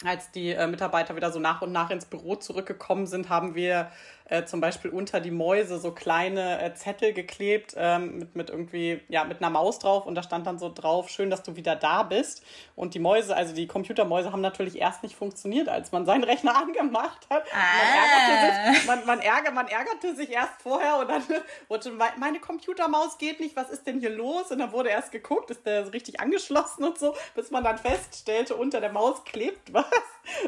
als die äh, Mitarbeiter wieder so nach und nach ins Büro zurückgekommen sind, haben wir äh, zum Beispiel unter die Mäuse so kleine äh, Zettel geklebt ähm, mit, mit irgendwie, ja, mit einer Maus drauf und da stand dann so drauf, schön, dass du wieder da bist. Und die Mäuse, also die Computermäuse haben natürlich erst nicht funktioniert, als man seinen Rechner angemacht hat. Ah. Man, ärgerte sich, man, man, ärger, man ärgerte sich erst vorher und dann wurde meine Computermaus geht nicht, was ist denn hier los? Und dann wurde erst geguckt, ist der richtig angeschlossen und so, bis man dann feststellte, unter der Maus klebt was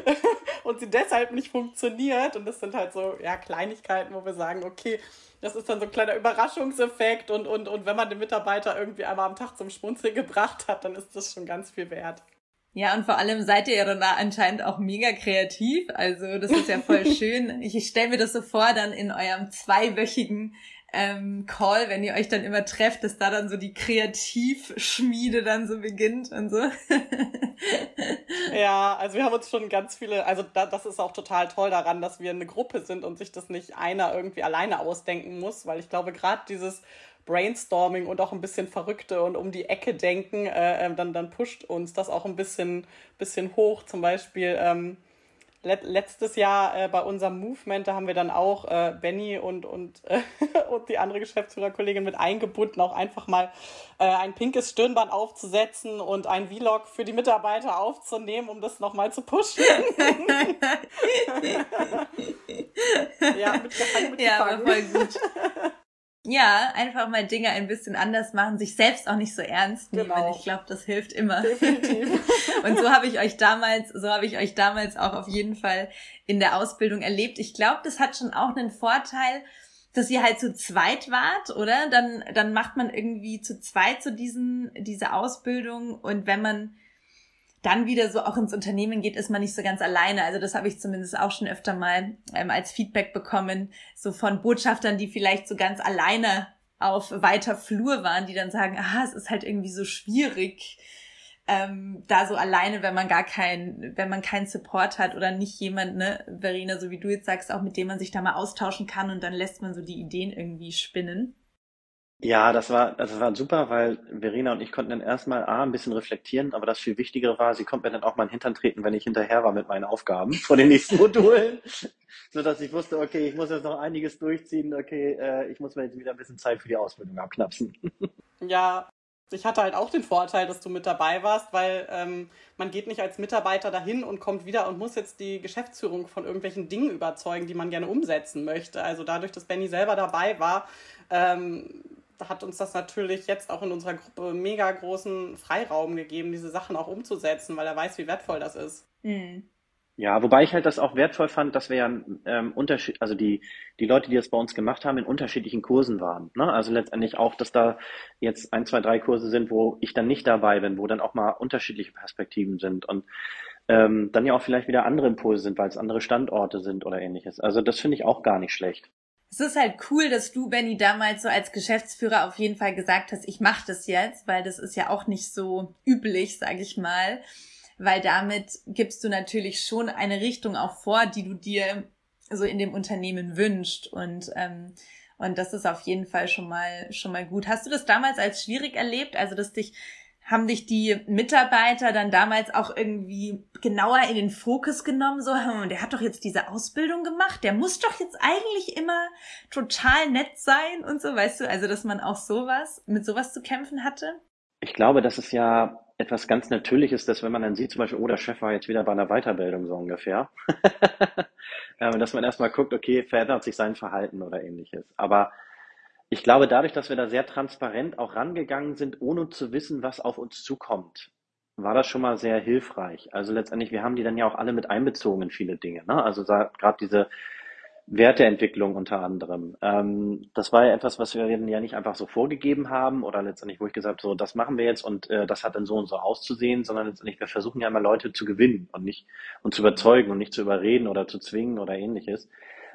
und sie deshalb nicht funktioniert. Und das sind halt so, ja, kleine Kleinigkeiten, wo wir sagen, okay, das ist dann so ein kleiner Überraschungseffekt und, und, und wenn man den Mitarbeiter irgendwie einmal am Tag zum Schmunzeln gebracht hat, dann ist das schon ganz viel wert. Ja, und vor allem seid ihr ja dann anscheinend auch mega kreativ. Also das ist ja voll schön. Ich stelle mir das so vor, dann in eurem zweiwöchigen ähm, Call, wenn ihr euch dann immer trefft, dass da dann so die Kreativschmiede dann so beginnt und so. ja, also wir haben uns schon ganz viele, also da, das ist auch total toll daran, dass wir eine Gruppe sind und sich das nicht einer irgendwie alleine ausdenken muss, weil ich glaube, gerade dieses Brainstorming und auch ein bisschen Verrückte und um die Ecke denken, äh, äh dann, dann pusht uns das auch ein bisschen, bisschen hoch. Zum Beispiel, ähm, letztes Jahr äh, bei unserem Movement, da haben wir dann auch äh, Benny und, und, äh, und die andere Geschäftsführerkollegin mit eingebunden, auch einfach mal äh, ein pinkes Stirnband aufzusetzen und ein Vlog für die Mitarbeiter aufzunehmen, um das nochmal zu pushen. ja, mit, mit ja, aber voll gut. Ja, einfach mal Dinge ein bisschen anders machen, sich selbst auch nicht so ernst nehmen. Genau. Ich glaube, das hilft immer. Definitiv. und so habe ich euch damals, so habe ich euch damals auch auf jeden Fall in der Ausbildung erlebt. Ich glaube, das hat schon auch einen Vorteil, dass ihr halt zu zweit wart, oder? Dann, dann macht man irgendwie zu zweit so diesen, diese Ausbildung und wenn man dann wieder so auch ins Unternehmen geht, ist man nicht so ganz alleine. Also das habe ich zumindest auch schon öfter mal ähm, als Feedback bekommen, so von Botschaftern, die vielleicht so ganz alleine auf weiter Flur waren, die dann sagen, ah, es ist halt irgendwie so schwierig, ähm, da so alleine, wenn man gar keinen, wenn man keinen Support hat oder nicht jemand, ne, Verena, so wie du jetzt sagst, auch mit dem man sich da mal austauschen kann und dann lässt man so die Ideen irgendwie spinnen. Ja, das war, das war super, weil Verena und ich konnten dann erstmal A, ein bisschen reflektieren, aber das viel Wichtigere war, sie konnte mir dann auch mal in den Hintern treten, wenn ich hinterher war mit meinen Aufgaben von den nächsten Modulen. so dass ich wusste, okay, ich muss jetzt noch einiges durchziehen, okay, äh, ich muss mir jetzt wieder ein bisschen Zeit für die Ausbildung abknapsen. ja, ich hatte halt auch den Vorteil, dass du mit dabei warst, weil ähm, man geht nicht als Mitarbeiter dahin und kommt wieder und muss jetzt die Geschäftsführung von irgendwelchen Dingen überzeugen, die man gerne umsetzen möchte. Also dadurch, dass Benny selber dabei war, ähm, hat uns das natürlich jetzt auch in unserer Gruppe mega großen Freiraum gegeben, diese Sachen auch umzusetzen, weil er weiß, wie wertvoll das ist. Mhm. Ja, wobei ich halt das auch wertvoll fand, dass wir ja ähm, Unterschied, also die, die Leute, die das bei uns gemacht haben, in unterschiedlichen Kursen waren. Ne? Also letztendlich auch, dass da jetzt ein, zwei, drei Kurse sind, wo ich dann nicht dabei bin, wo dann auch mal unterschiedliche Perspektiven sind und ähm, dann ja auch vielleicht wieder andere Impulse sind, weil es andere Standorte sind oder ähnliches. Also das finde ich auch gar nicht schlecht es ist halt cool, dass du, Benny, damals so als Geschäftsführer auf jeden Fall gesagt hast, ich mache das jetzt, weil das ist ja auch nicht so üblich, sage ich mal. Weil damit gibst du natürlich schon eine Richtung auch vor, die du dir so in dem Unternehmen wünscht. Und, ähm, und das ist auf jeden Fall schon mal, schon mal gut. Hast du das damals als schwierig erlebt? Also, dass dich haben dich die Mitarbeiter dann damals auch irgendwie genauer in den Fokus genommen, so, der hat doch jetzt diese Ausbildung gemacht, der muss doch jetzt eigentlich immer total nett sein und so, weißt du, also dass man auch sowas, mit sowas zu kämpfen hatte? Ich glaube, das ist ja etwas ganz Natürliches, dass wenn man dann sieht, zum Beispiel, oh, der Chef war jetzt wieder bei einer Weiterbildung so ungefähr, dass man erstmal guckt, okay, verändert sich sein Verhalten oder ähnliches. Aber ich glaube, dadurch, dass wir da sehr transparent auch rangegangen sind, ohne zu wissen, was auf uns zukommt, war das schon mal sehr hilfreich. Also letztendlich, wir haben die dann ja auch alle mit einbezogen in viele Dinge. Ne? Also gerade diese Werteentwicklung unter anderem. Ähm, das war ja etwas, was wir ja nicht einfach so vorgegeben haben oder letztendlich, wo ich gesagt habe, so, das machen wir jetzt und äh, das hat dann so und so auszusehen, sondern letztendlich, wir versuchen ja immer Leute zu gewinnen und nicht und zu überzeugen und nicht zu überreden oder zu zwingen oder ähnliches.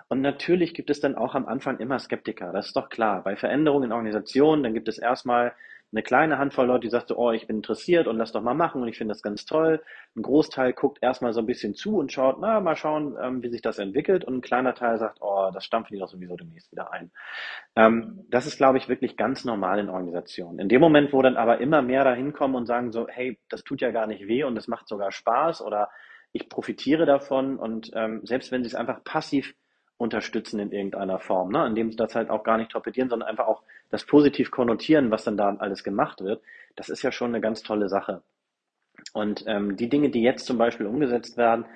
Und natürlich gibt es dann auch am Anfang immer Skeptiker, das ist doch klar. Bei Veränderungen in Organisationen, dann gibt es erstmal eine kleine Handvoll Leute, die sagt, oh, ich bin interessiert und lass doch mal machen und ich finde das ganz toll. Ein Großteil guckt erstmal so ein bisschen zu und schaut, na, mal schauen, ähm, wie sich das entwickelt. Und ein kleiner Teil sagt, oh, das stampfen die doch sowieso demnächst wieder ein. Ähm, das ist, glaube ich, wirklich ganz normal in Organisationen. In dem Moment, wo dann aber immer mehr dahin kommen und sagen so, hey, das tut ja gar nicht weh und es macht sogar Spaß oder ich profitiere davon und ähm, selbst wenn sie es einfach passiv unterstützen in irgendeiner Form, ne? indem sie das halt auch gar nicht torpedieren, sondern einfach auch das positiv konnotieren, was dann da alles gemacht wird, das ist ja schon eine ganz tolle Sache. Und ähm, die Dinge, die jetzt zum Beispiel umgesetzt werden,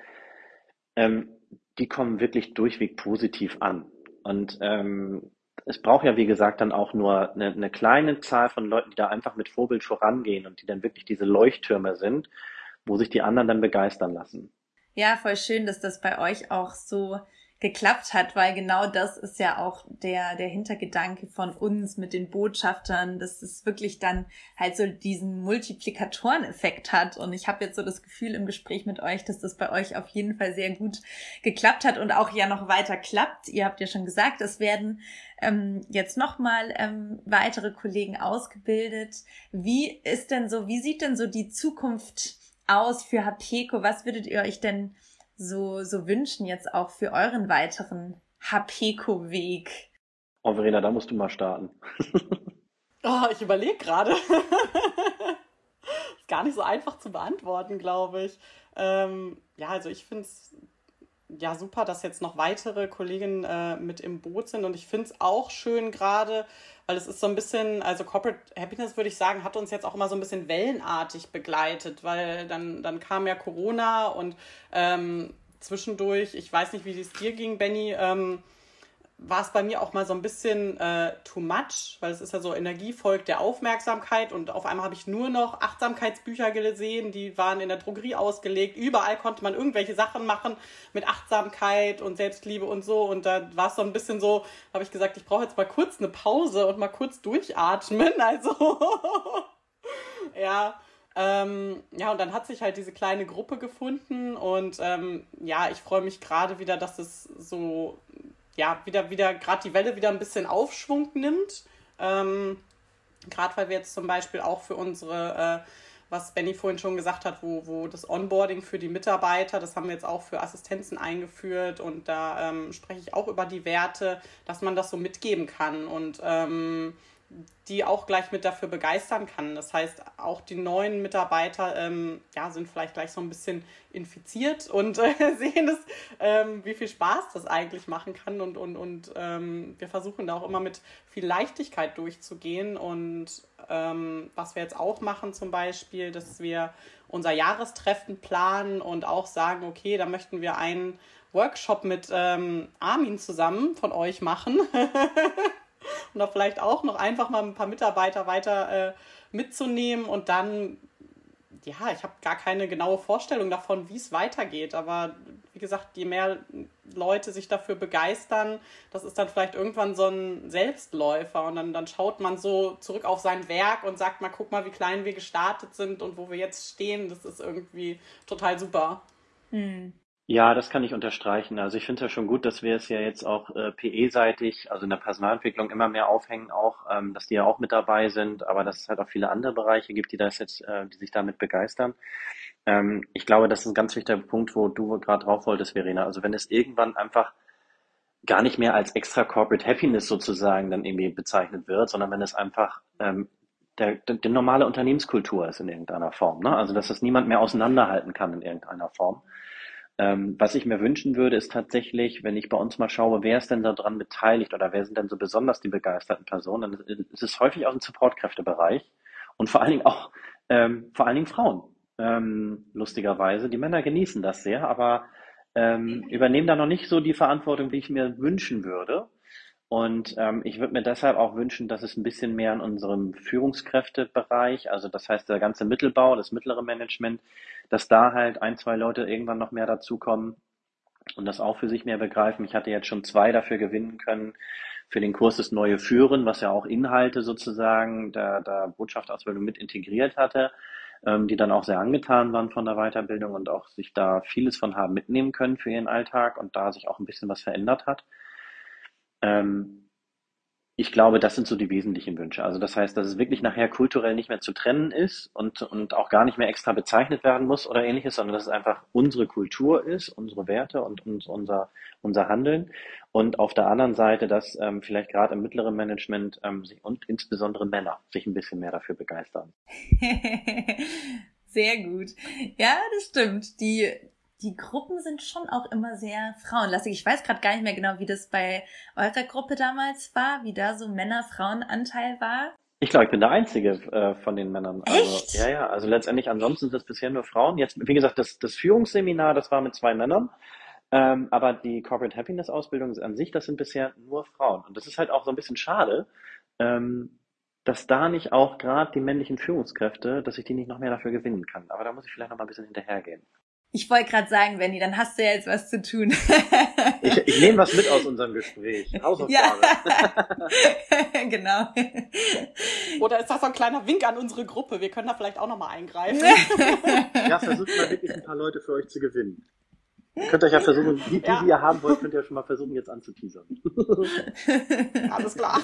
ähm, die kommen wirklich durchweg positiv an. Und ähm, es braucht ja, wie gesagt, dann auch nur eine, eine kleine Zahl von Leuten, die da einfach mit Vorbild vorangehen und die dann wirklich diese Leuchttürme sind, wo sich die anderen dann begeistern lassen. Ja, voll schön, dass das bei euch auch so geklappt hat, weil genau das ist ja auch der, der Hintergedanke von uns mit den Botschaftern, dass es wirklich dann halt so diesen Multiplikatoreneffekt hat. Und ich habe jetzt so das Gefühl im Gespräch mit euch, dass das bei euch auf jeden Fall sehr gut geklappt hat und auch ja noch weiter klappt. Ihr habt ja schon gesagt, es werden ähm, jetzt nochmal ähm, weitere Kollegen ausgebildet. Wie ist denn so, wie sieht denn so die Zukunft aus für HPECO? Was würdet ihr euch denn so, so wünschen jetzt auch für euren weiteren HPECO-Weg? Oh, Verena, da musst du mal starten. oh, ich überlege gerade. ist gar nicht so einfach zu beantworten, glaube ich. Ähm, ja, also ich finde es ja super, dass jetzt noch weitere Kolleginnen äh, mit im Boot sind. Und ich finde es auch schön gerade, weil es ist so ein bisschen, also Corporate Happiness würde ich sagen, hat uns jetzt auch immer so ein bisschen wellenartig begleitet, weil dann, dann kam ja Corona und ähm, zwischendurch, ich weiß nicht, wie es dir ging, Benny, ähm, war es bei mir auch mal so ein bisschen äh, too much, weil es ist ja so Energie folgt der Aufmerksamkeit und auf einmal habe ich nur noch Achtsamkeitsbücher gesehen, die waren in der Drogerie ausgelegt. Überall konnte man irgendwelche Sachen machen mit Achtsamkeit und Selbstliebe und so und da war es so ein bisschen so, habe ich gesagt, ich brauche jetzt mal kurz eine Pause und mal kurz durchatmen. Also ja, ähm, ja, und dann hat sich halt diese kleine Gruppe gefunden und ähm, ja, ich freue mich gerade wieder, dass es so, ja, wieder, wieder, gerade die Welle wieder ein bisschen Aufschwung nimmt. Ähm, gerade weil wir jetzt zum Beispiel auch für unsere, äh, was Benny vorhin schon gesagt hat, wo, wo das Onboarding für die Mitarbeiter, das haben wir jetzt auch für Assistenzen eingeführt und da ähm, spreche ich auch über die Werte, dass man das so mitgeben kann und ähm, die auch gleich mit dafür begeistern kann. Das heißt, auch die neuen Mitarbeiter ähm, ja, sind vielleicht gleich so ein bisschen infiziert und äh, sehen es, ähm, wie viel Spaß das eigentlich machen kann. Und, und, und ähm, wir versuchen da auch immer mit viel Leichtigkeit durchzugehen. Und ähm, was wir jetzt auch machen zum Beispiel, dass wir unser Jahrestreffen planen und auch sagen, okay, da möchten wir einen Workshop mit ähm, Armin zusammen von euch machen. und da vielleicht auch noch einfach mal ein paar Mitarbeiter weiter äh, mitzunehmen und dann, ja, ich habe gar keine genaue Vorstellung davon, wie es weitergeht, aber wie gesagt, je mehr Leute sich dafür begeistern, das ist dann vielleicht irgendwann so ein Selbstläufer und dann, dann schaut man so zurück auf sein Werk und sagt mal, guck mal, wie klein wir gestartet sind und wo wir jetzt stehen, das ist irgendwie total super. Hm. Ja, das kann ich unterstreichen. Also ich finde es ja schon gut, dass wir es ja jetzt auch äh, PE-seitig, also in der Personalentwicklung immer mehr aufhängen, auch, ähm, dass die ja auch mit dabei sind, aber dass es halt auch viele andere Bereiche gibt, die das jetzt, äh, die sich damit begeistern. Ähm, ich glaube, das ist ein ganz wichtiger Punkt, wo du gerade drauf wolltest, Verena. Also wenn es irgendwann einfach gar nicht mehr als extra Corporate Happiness sozusagen dann irgendwie bezeichnet wird, sondern wenn es einfach ähm, der, der, die normale Unternehmenskultur ist in irgendeiner Form. Ne? Also dass das niemand mehr auseinanderhalten kann in irgendeiner Form. Ähm, was ich mir wünschen würde, ist tatsächlich, wenn ich bei uns mal schaue, wer ist denn daran beteiligt oder wer sind denn so besonders die begeisterten Personen, dann ist es häufig aus dem Supportkräftebereich und vor allen Dingen auch ähm, vor allen Dingen Frauen. Ähm, lustigerweise. Die Männer genießen das sehr, aber ähm, übernehmen da noch nicht so die Verantwortung, wie ich mir wünschen würde. Und ähm, ich würde mir deshalb auch wünschen, dass es ein bisschen mehr in unserem Führungskräftebereich, also das heißt der ganze Mittelbau, das mittlere Management, dass da halt ein, zwei Leute irgendwann noch mehr dazukommen und das auch für sich mehr begreifen. Ich hatte jetzt schon zwei dafür gewinnen können für den Kurs das neue Führen, was ja auch Inhalte sozusagen der, der Botschaftsausbildung mit integriert hatte, ähm, die dann auch sehr angetan waren von der Weiterbildung und auch sich da vieles von haben mitnehmen können für ihren Alltag und da sich auch ein bisschen was verändert hat. Ähm, ich glaube, das sind so die wesentlichen Wünsche. Also das heißt, dass es wirklich nachher kulturell nicht mehr zu trennen ist und, und auch gar nicht mehr extra bezeichnet werden muss oder ähnliches, sondern dass es einfach unsere Kultur ist, unsere Werte und, und unser, unser Handeln. Und auf der anderen Seite, dass ähm, vielleicht gerade im mittleren Management ähm, sich, und insbesondere Männer sich ein bisschen mehr dafür begeistern. Sehr gut. Ja, das stimmt. Die, die Gruppen sind schon auch immer sehr frauenlastig. Ich weiß gerade gar nicht mehr genau, wie das bei eurer Gruppe damals war, wie da so Männer-Frauen-Anteil war. Ich glaube, ich bin der Einzige äh, von den Männern. Also, Echt? Ja, ja. Also letztendlich ansonsten sind es bisher nur Frauen. Jetzt, wie gesagt, das, das Führungsseminar, das war mit zwei Männern. Ähm, aber die Corporate Happiness Ausbildung an sich, das sind bisher nur Frauen. Und das ist halt auch so ein bisschen schade, ähm, dass da nicht auch gerade die männlichen Führungskräfte, dass ich die nicht noch mehr dafür gewinnen kann. Aber da muss ich vielleicht noch mal ein bisschen hinterhergehen. Ich wollte gerade sagen, Benny, dann hast du ja jetzt was zu tun. ich, ich nehme was mit aus unserem Gespräch. Hausaufgabe. Ja. genau. Oder ist das so ein kleiner Wink an unsere Gruppe? Wir können da vielleicht auch nochmal eingreifen. ja, versucht mal wirklich ein paar Leute für euch zu gewinnen. Ihr könnt euch ja versuchen, die, die, ja. die ihr haben wollt, könnt ihr ja schon mal versuchen, jetzt anzuteasern. Alles klar.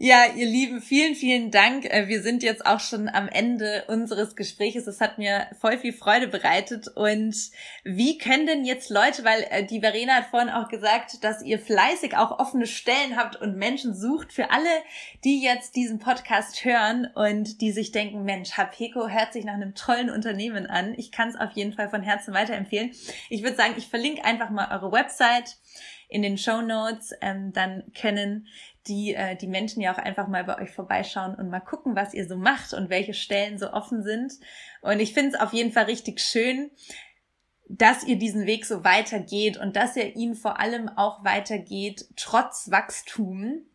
Ja, ihr Lieben, vielen, vielen Dank. Äh, wir sind jetzt auch schon am Ende unseres Gespräches. Es hat mir voll viel Freude bereitet. Und wie können denn jetzt Leute, weil äh, die Verena hat vorhin auch gesagt, dass ihr fleißig auch offene Stellen habt und Menschen sucht für alle, die jetzt diesen Podcast hören und die sich denken, Mensch, Hapeko hört sich nach einem tollen Unternehmen an. Ich kann es auf jeden Fall von Herzen weiterempfehlen. Ich würde sagen, ich verlinke einfach mal eure Website in den Show Notes. Ähm, dann können die, äh, die Menschen ja auch einfach mal bei euch vorbeischauen und mal gucken, was ihr so macht und welche Stellen so offen sind. Und ich finde es auf jeden Fall richtig schön, dass ihr diesen Weg so weitergeht und dass er ihn vor allem auch weitergeht trotz Wachstum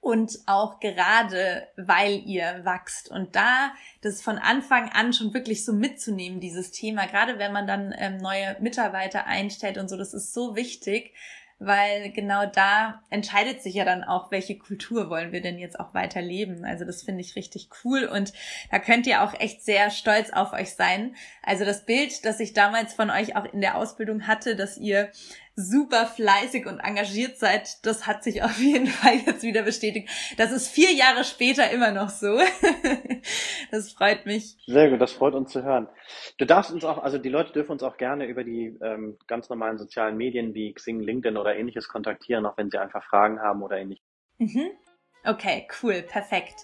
und auch gerade weil ihr wachst und da das von Anfang an schon wirklich so mitzunehmen, dieses Thema, gerade wenn man dann ähm, neue Mitarbeiter einstellt und so, das ist so wichtig, weil genau da entscheidet sich ja dann auch, welche Kultur wollen wir denn jetzt auch weiter leben. Also das finde ich richtig cool und da könnt ihr auch echt sehr stolz auf euch sein. Also das Bild, das ich damals von euch auch in der Ausbildung hatte, dass ihr super fleißig und engagiert seid, das hat sich auf jeden Fall jetzt wieder bestätigt. Das ist vier Jahre später immer noch so. das freut mich. Sehr gut, das freut uns zu hören. Du darfst uns auch, also die Leute dürfen uns auch gerne über die ähm, ganz normalen sozialen Medien wie Xing, LinkedIn oder ähnliches kontaktieren, auch wenn sie einfach Fragen haben oder ähnliches. Mhm. Okay, cool, perfekt.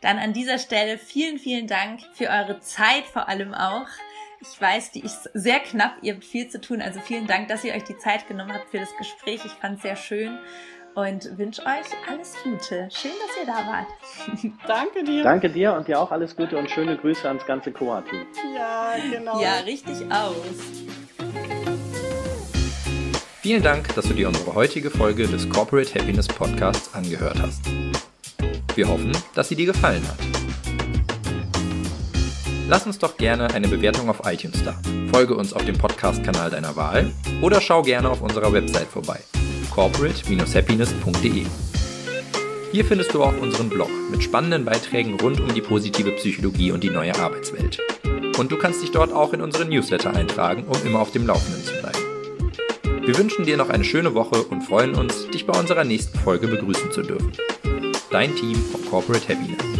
Dann an dieser Stelle vielen, vielen Dank für eure Zeit vor allem auch. Ich weiß, die ist sehr knapp. Ihr habt viel zu tun. Also vielen Dank, dass ihr euch die Zeit genommen habt für das Gespräch. Ich fand es sehr schön und wünsche euch alles Gute. Schön, dass ihr da wart. Danke dir. Danke dir und dir auch alles Gute und schöne Grüße ans ganze Coa-Team. Ja, genau. Ja, richtig aus. Vielen Dank, dass du dir unsere heutige Folge des Corporate Happiness Podcasts angehört hast. Wir hoffen, dass sie dir gefallen hat. Lass uns doch gerne eine Bewertung auf iTunes da. Folge uns auf dem Podcast-Kanal deiner Wahl oder schau gerne auf unserer Website vorbei corporate-happiness.de. Hier findest du auch unseren Blog mit spannenden Beiträgen rund um die positive Psychologie und die neue Arbeitswelt. Und du kannst dich dort auch in unseren Newsletter eintragen, um immer auf dem Laufenden zu bleiben. Wir wünschen dir noch eine schöne Woche und freuen uns, dich bei unserer nächsten Folge begrüßen zu dürfen. Dein Team von Corporate Happiness.